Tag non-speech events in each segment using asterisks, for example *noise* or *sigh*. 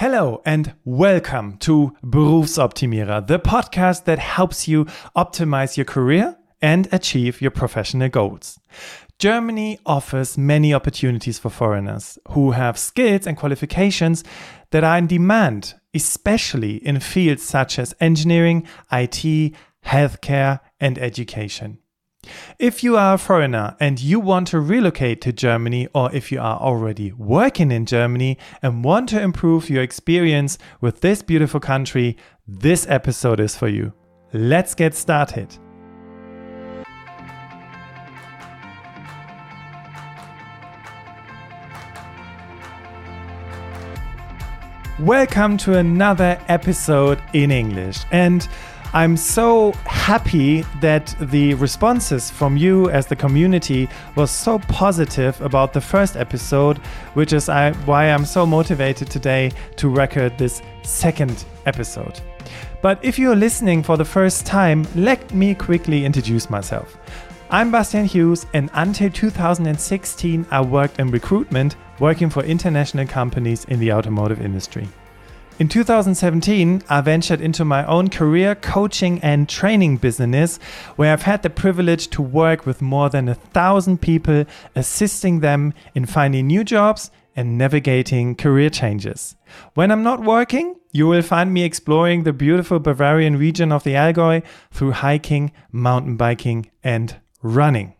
Hello and welcome to Berufsoptimierer, the podcast that helps you optimize your career and achieve your professional goals. Germany offers many opportunities for foreigners who have skills and qualifications that are in demand, especially in fields such as engineering, IT, healthcare, and education. If you are a foreigner and you want to relocate to Germany, or if you are already working in Germany and want to improve your experience with this beautiful country, this episode is for you. Let's get started. Welcome to another episode in English. And I'm so happy that the responses from you as the community was so positive about the first episode, which is why I'm so motivated today to record this second episode. But if you're listening for the first time, let me quickly introduce myself. I'm Bastian Hughes, and until 2016, I worked in recruitment, working for international companies in the automotive industry. In 2017, I ventured into my own career coaching and training business, where I've had the privilege to work with more than a thousand people, assisting them in finding new jobs and navigating career changes. When I'm not working, you will find me exploring the beautiful Bavarian region of the Allgäu through hiking, mountain biking, and running.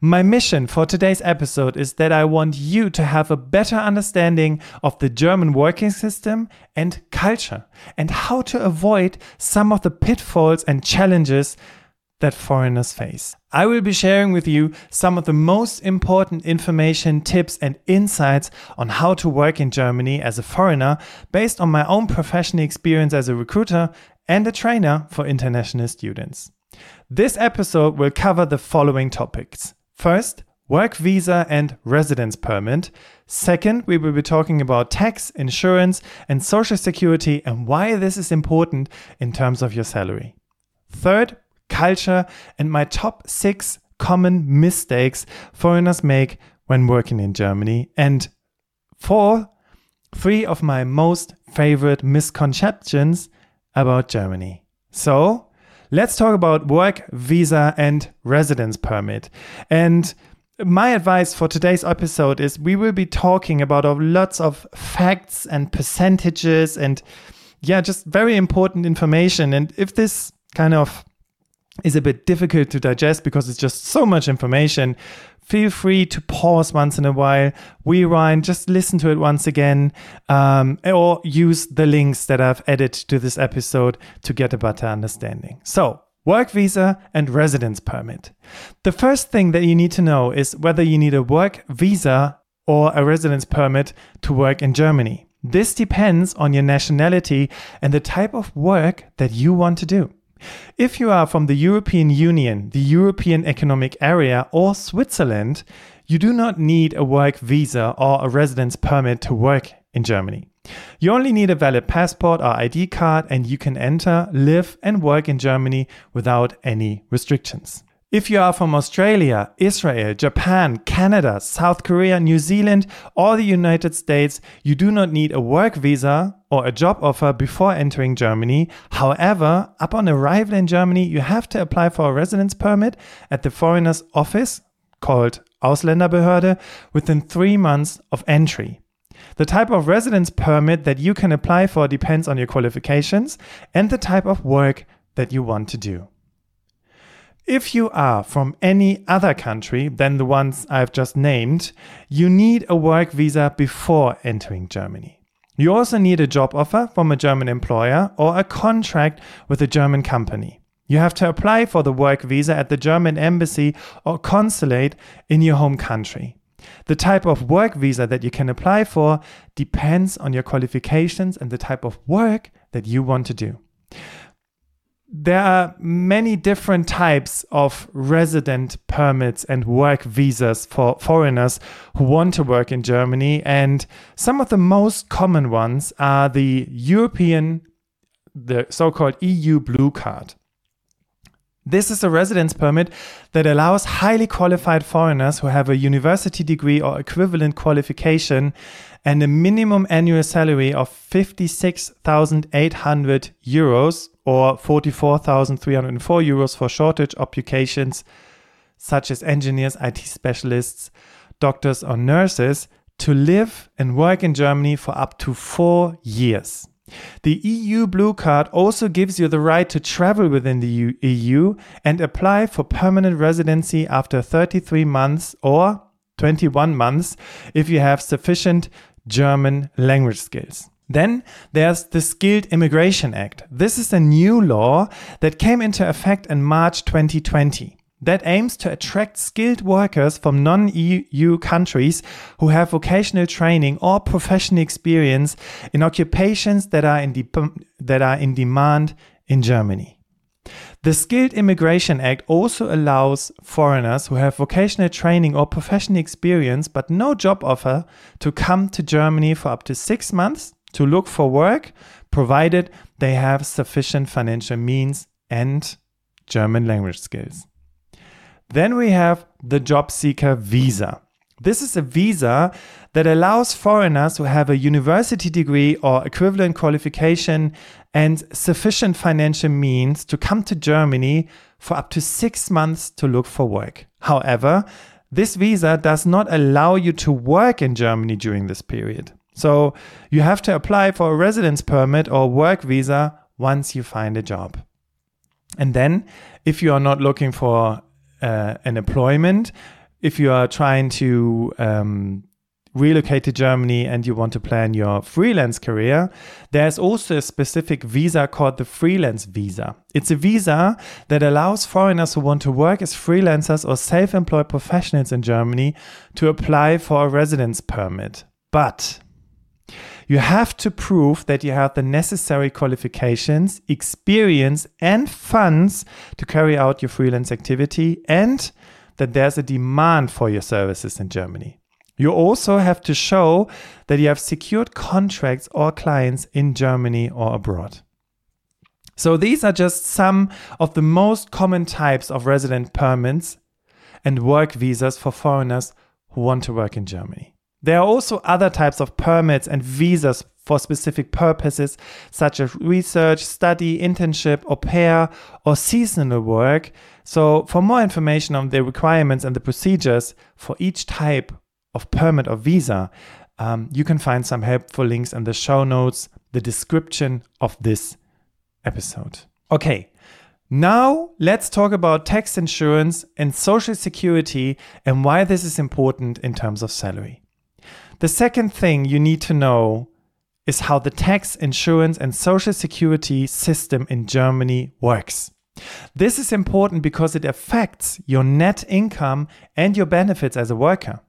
My mission for today's episode is that I want you to have a better understanding of the German working system and culture and how to avoid some of the pitfalls and challenges that foreigners face. I will be sharing with you some of the most important information, tips, and insights on how to work in Germany as a foreigner based on my own professional experience as a recruiter and a trainer for international students. This episode will cover the following topics. First, work visa and residence permit. Second, we will be talking about tax, insurance, and social security and why this is important in terms of your salary. Third, culture and my top six common mistakes foreigners make when working in Germany. And four, three of my most favorite misconceptions about Germany. So, let's talk about work, visa, and residence permit. And my advice for today's episode is we will be talking about lots of facts and percentages and yeah, just very important information. And if this kind of is a bit difficult to digest because it's just so much information, feel free to pause once in a while, rewind, just listen to it once again, um, or use the links that I've added to this episode to get a better understanding. So, work visa and residence permit. The first thing that you need to know is whether you need a work visa or a residence permit to work in Germany. This depends on your nationality and the type of work that you want to do. If you are from the European Union, the European Economic Area, or Switzerland, you do not need a work visa or a residence permit to work in Germany. You only need a valid passport or ID card, and you can enter, live, and work in Germany without any restrictions. If you are from Australia, Israel, Japan, Canada, South Korea, New Zealand, or the United States, you do not need a work visa or a job offer before entering Germany. However, upon arrival in Germany, you have to apply for a residence permit at the foreigner's office called Ausländerbehörde within three months of entry. The type of residence permit that you can apply for depends on your qualifications and the type of work that you want to do. If you are from any other country than the ones I've just named, you need a work visa before entering Germany. You also need a job offer from a German employer or a contract with a German company. You have to apply for the work visa at the German embassy or consulate in your home country. The type of work visa that you can apply for depends on your qualifications and the type of work that you want to do there are many different types of resident permits and work visas for foreigners who want to work in Germany. And some of the most common ones are the European, the so called EU Blue Card. This is a residence permit that allows highly qualified foreigners who have a university degree or equivalent qualification and a minimum annual salary of 56,800 euros or 44,304 euros for shortage occupations such as engineers, IT specialists, doctors, or nurses to live and work in Germany for up to four years. The EU Blue Card also gives you the right to travel within the EU and apply for permanent residency after 33 months or 21 months if you have sufficient German language skills. Then there's the Skilled Immigration Act. This is a new law that came into effect in March 2020 that aims to attract skilled workers from non EU countries who have vocational training or professional experience in occupations that are in, de- that are in demand in Germany. The Skilled Immigration Act also allows foreigners who have vocational training or professional experience but no job offer to come to Germany for up to six months to look for work, provided they have sufficient financial means and German language skills. Then we have the job seeker visa. This is a visa that allows foreigners who have a university degree or equivalent qualification and sufficient financial means to come to Germany for up to six months to look for work. However, this visa does not allow you to work in Germany during this period. So you have to apply for a residence permit or work visa once you find a job. And then, if you are not looking for uh, an employment, if you are trying to um, relocate to Germany and you want to plan your freelance career, there's also a specific visa called the freelance visa. It's a visa that allows foreigners who want to work as freelancers or self employed professionals in Germany to apply for a residence permit. But you have to prove that you have the necessary qualifications, experience, and funds to carry out your freelance activity and that there's a demand for your services in Germany. You also have to show that you have secured contracts or clients in Germany or abroad. So these are just some of the most common types of resident permits and work visas for foreigners who want to work in Germany. There are also other types of permits and visas for specific purposes, such as research, study, internship, au pair, or seasonal work. So, for more information on the requirements and the procedures for each type of permit or visa, um, you can find some helpful links in the show notes, the description of this episode. Okay, now let's talk about tax insurance and social security and why this is important in terms of salary. The second thing you need to know is how the tax, insurance, and social security system in Germany works. This is important because it affects your net income and your benefits as a worker.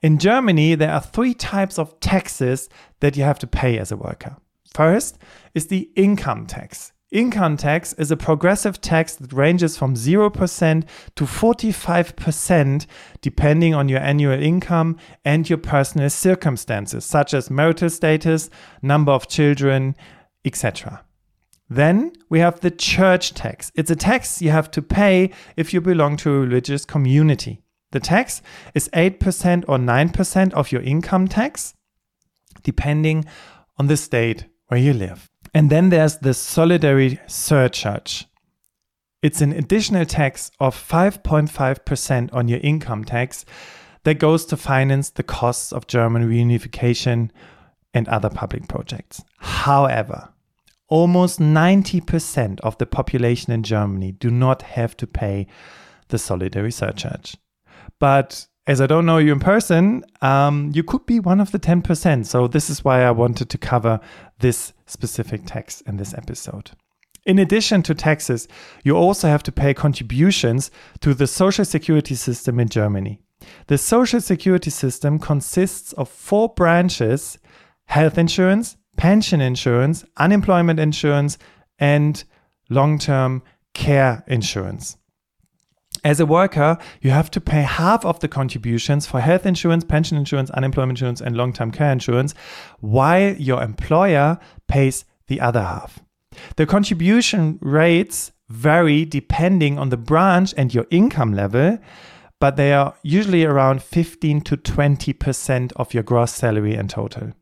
In Germany, there are three types of taxes that you have to pay as a worker. First is the income tax. Income tax is a progressive tax that ranges from 0% to 45% depending on your annual income and your personal circumstances, such as marital status, number of children, etc. Then we have the church tax. It's a tax you have to pay if you belong to a religious community. The tax is 8% or 9% of your income tax, depending on the state where you live. And then there's the solidarity surcharge. It's an additional tax of 5.5% on your income tax that goes to finance the costs of German reunification and other public projects. However, almost 90% of the population in Germany do not have to pay the solidarity surcharge. But as I don't know you in person, um, you could be one of the 10%. So, this is why I wanted to cover this specific tax in this episode. In addition to taxes, you also have to pay contributions to the social security system in Germany. The social security system consists of four branches health insurance, pension insurance, unemployment insurance, and long term care insurance. As a worker, you have to pay half of the contributions for health insurance, pension insurance, unemployment insurance, and long term care insurance, while your employer pays the other half. The contribution rates vary depending on the branch and your income level, but they are usually around 15 to 20% of your gross salary in total.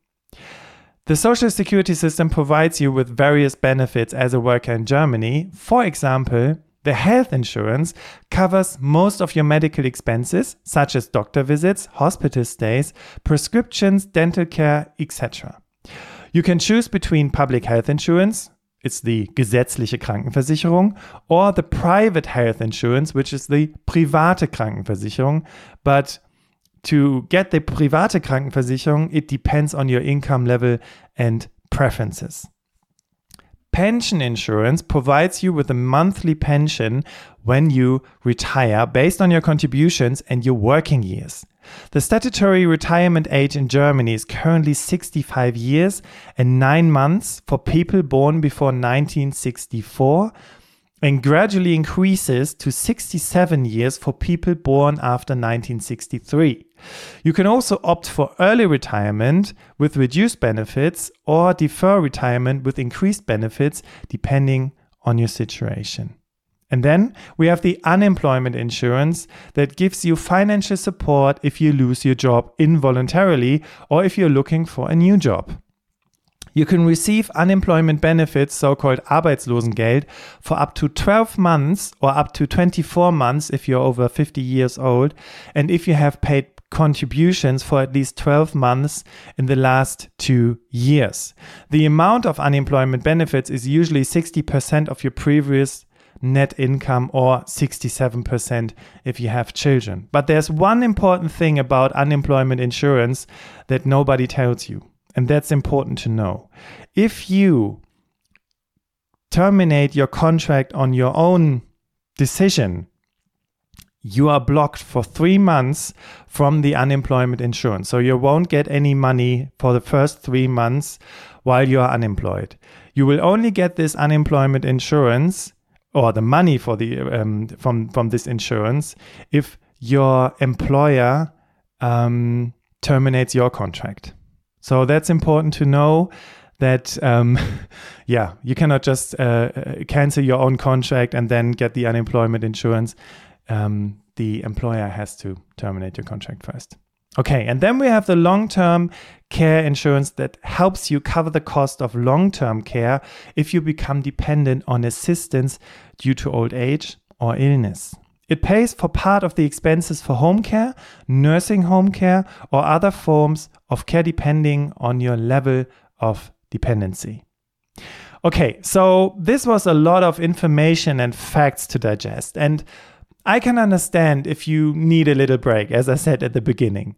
The social security system provides you with various benefits as a worker in Germany. For example, the health insurance covers most of your medical expenses, such as doctor visits, hospital stays, prescriptions, dental care, etc. You can choose between public health insurance, it's the gesetzliche Krankenversicherung, or the private health insurance, which is the private Krankenversicherung. But to get the private Krankenversicherung, it depends on your income level and preferences. Pension insurance provides you with a monthly pension when you retire based on your contributions and your working years. The statutory retirement age in Germany is currently 65 years and 9 months for people born before 1964 and gradually increases to 67 years for people born after 1963. You can also opt for early retirement with reduced benefits or defer retirement with increased benefits depending on your situation. And then we have the unemployment insurance that gives you financial support if you lose your job involuntarily or if you're looking for a new job. You can receive unemployment benefits, so called Arbeitslosengeld, for up to 12 months or up to 24 months if you're over 50 years old, and if you have paid contributions for at least 12 months in the last two years. The amount of unemployment benefits is usually 60% of your previous net income or 67% if you have children. But there's one important thing about unemployment insurance that nobody tells you. And that's important to know. If you terminate your contract on your own decision, you are blocked for three months from the unemployment insurance. So you won't get any money for the first three months while you are unemployed. You will only get this unemployment insurance or the money for the um, from from this insurance if your employer um, terminates your contract. So that's important to know that um, *laughs* yeah you cannot just uh, uh, cancel your own contract and then get the unemployment insurance. Um, the employer has to terminate your contract first. Okay and then we have the long-term care insurance that helps you cover the cost of long-term care if you become dependent on assistance due to old age or illness it pays for part of the expenses for home care, nursing home care, or other forms of care depending on your level of dependency. Okay, so this was a lot of information and facts to digest, and I can understand if you need a little break, as I said at the beginning.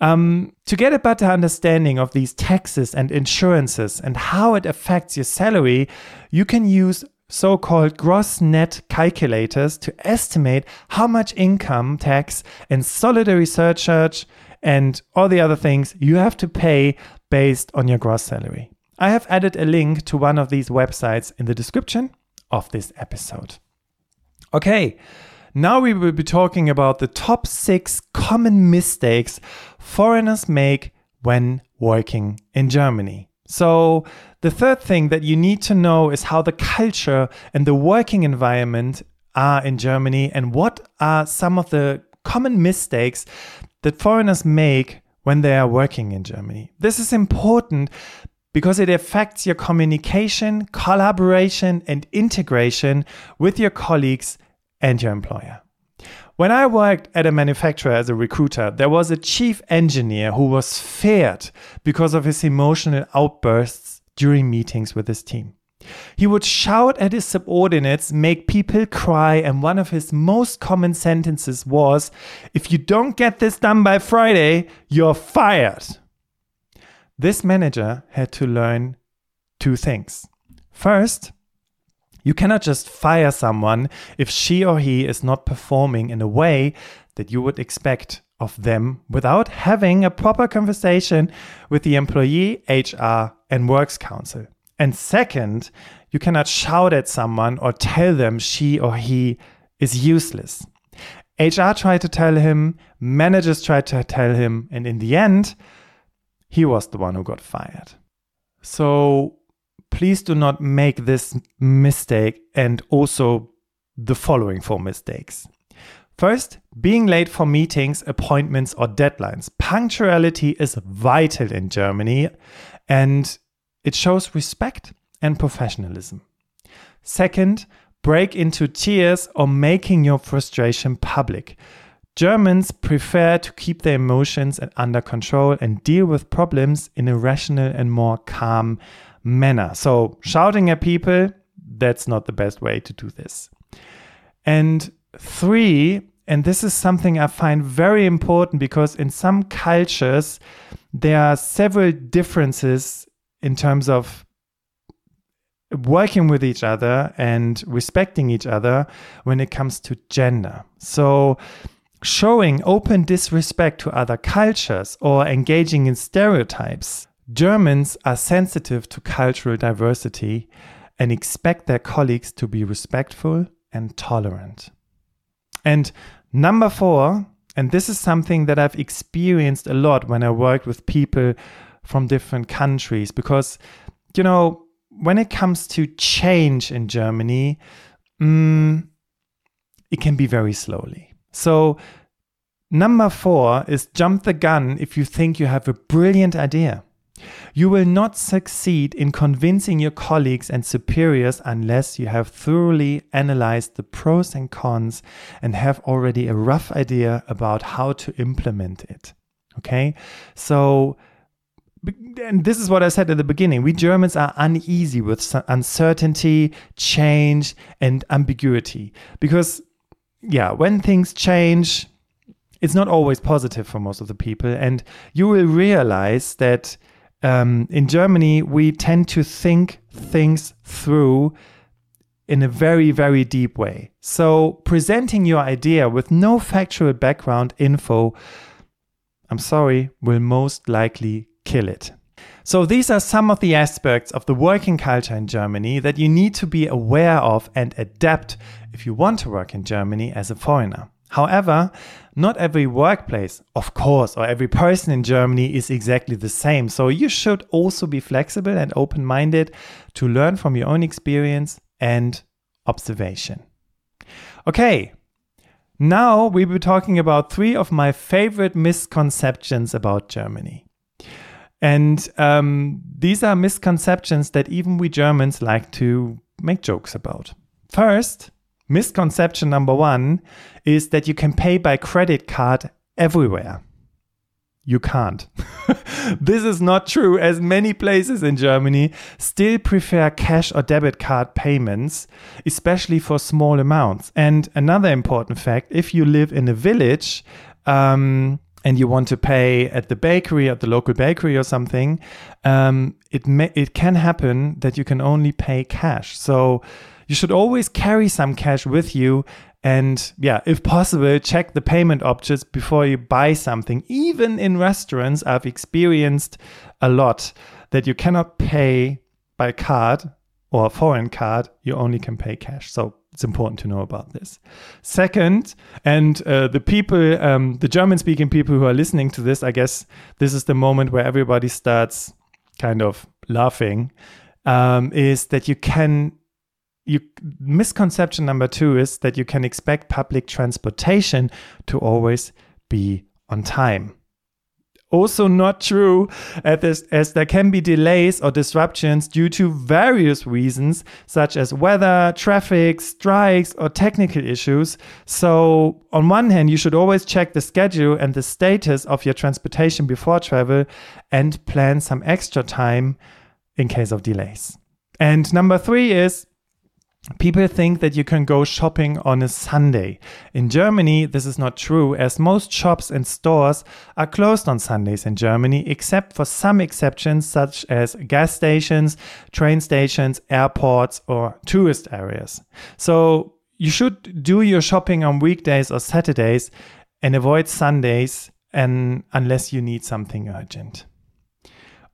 Um, to get a better understanding of these taxes and insurances and how it affects your salary, you can use so called gross net calculators to estimate how much income tax and solidarity surcharge and all the other things you have to pay based on your gross salary. I have added a link to one of these websites in the description of this episode. Okay, now we will be talking about the top six common mistakes foreigners make when working in Germany. So, the third thing that you need to know is how the culture and the working environment are in Germany and what are some of the common mistakes that foreigners make when they are working in Germany. This is important because it affects your communication, collaboration, and integration with your colleagues and your employer. When I worked at a manufacturer as a recruiter, there was a chief engineer who was feared because of his emotional outbursts during meetings with his team. He would shout at his subordinates, make people cry, and one of his most common sentences was, If you don't get this done by Friday, you're fired. This manager had to learn two things. First, you cannot just fire someone if she or he is not performing in a way that you would expect of them without having a proper conversation with the employee, HR, and works council. And second, you cannot shout at someone or tell them she or he is useless. HR tried to tell him, managers tried to tell him, and in the end, he was the one who got fired. So please do not make this mistake and also the following four mistakes. First, being late for meetings, appointments, or deadlines. Punctuality is vital in Germany and it shows respect and professionalism. Second, break into tears or making your frustration public. Germans prefer to keep their emotions under control and deal with problems in a rational and more calm manner. So, shouting at people, that's not the best way to do this. And three, and this is something I find very important because in some cultures, there are several differences in terms of working with each other and respecting each other when it comes to gender. So, showing open disrespect to other cultures or engaging in stereotypes. Germans are sensitive to cultural diversity and expect their colleagues to be respectful and tolerant. And number four, and this is something that I've experienced a lot when I worked with people from different countries, because, you know, when it comes to change in Germany, mm, it can be very slowly. So, number four is jump the gun if you think you have a brilliant idea. You will not succeed in convincing your colleagues and superiors unless you have thoroughly analyzed the pros and cons and have already a rough idea about how to implement it. Okay? So, and this is what I said at the beginning. We Germans are uneasy with uncertainty, change, and ambiguity because, yeah, when things change, it's not always positive for most of the people. And you will realize that um, in Germany, we tend to think things through in a very, very deep way. So, presenting your idea with no factual background info, I'm sorry, will most likely kill it. So, these are some of the aspects of the working culture in Germany that you need to be aware of and adapt if you want to work in Germany as a foreigner. However, not every workplace, of course, or every person in Germany is exactly the same. So you should also be flexible and open minded to learn from your own experience and observation. Okay, now we will be talking about three of my favorite misconceptions about Germany. And um, these are misconceptions that even we Germans like to make jokes about. First, Misconception number one is that you can pay by credit card everywhere. You can't. *laughs* this is not true, as many places in Germany still prefer cash or debit card payments, especially for small amounts. And another important fact if you live in a village, um, and you want to pay at the bakery, at the local bakery or something, um, it may, it can happen that you can only pay cash. So you should always carry some cash with you and yeah, if possible, check the payment options before you buy something. Even in restaurants, I've experienced a lot that you cannot pay by card or foreign card, you only can pay cash. So it's important to know about this. Second, and uh, the people, um, the German speaking people who are listening to this, I guess this is the moment where everybody starts kind of laughing, um, is that you can you misconception number two is that you can expect public transportation to always be on time. Also, not true, as, as there can be delays or disruptions due to various reasons, such as weather, traffic, strikes, or technical issues. So, on one hand, you should always check the schedule and the status of your transportation before travel and plan some extra time in case of delays. And number three is People think that you can go shopping on a Sunday. In Germany, this is not true, as most shops and stores are closed on Sundays in Germany, except for some exceptions, such as gas stations, train stations, airports, or tourist areas. So you should do your shopping on weekdays or Saturdays and avoid Sundays and unless you need something urgent.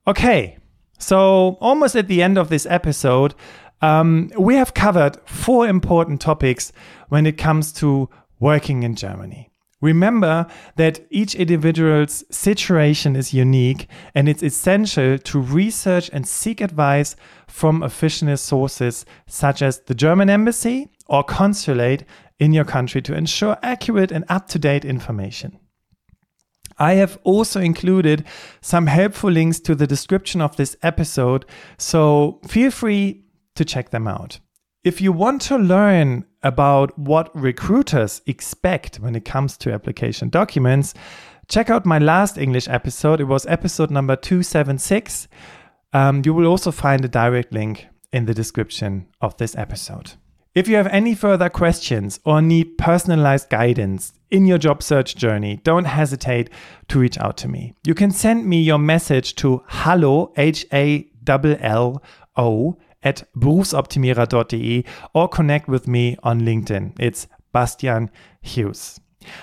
Okay, so almost at the end of this episode, um, we have covered four important topics when it comes to working in Germany. Remember that each individual's situation is unique and it's essential to research and seek advice from official sources such as the German embassy or consulate in your country to ensure accurate and up to date information. I have also included some helpful links to the description of this episode, so feel free to check them out. If you want to learn about what recruiters expect when it comes to application documents, check out my last English episode. It was episode number 276. Um, you will also find a direct link in the description of this episode. If you have any further questions or need personalized guidance in your job search journey, don't hesitate to reach out to me. You can send me your message to hallo, H A L L O, at berufsoptimierer.de or connect with me on LinkedIn. It's Bastian Hughes.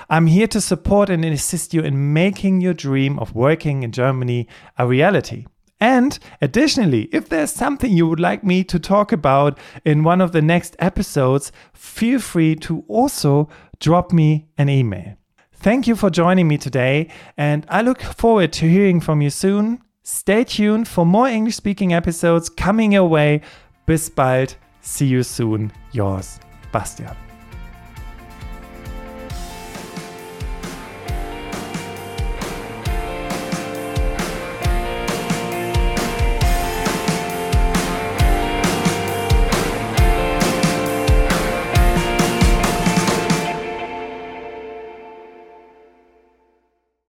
I'm here to support and assist you in making your dream of working in Germany a reality. And additionally, if there's something you would like me to talk about in one of the next episodes, feel free to also drop me an email. Thank you for joining me today, and I look forward to hearing from you soon. Stay tuned for more English speaking episodes coming your way. Bis bald. See you soon. Yours, Bastian.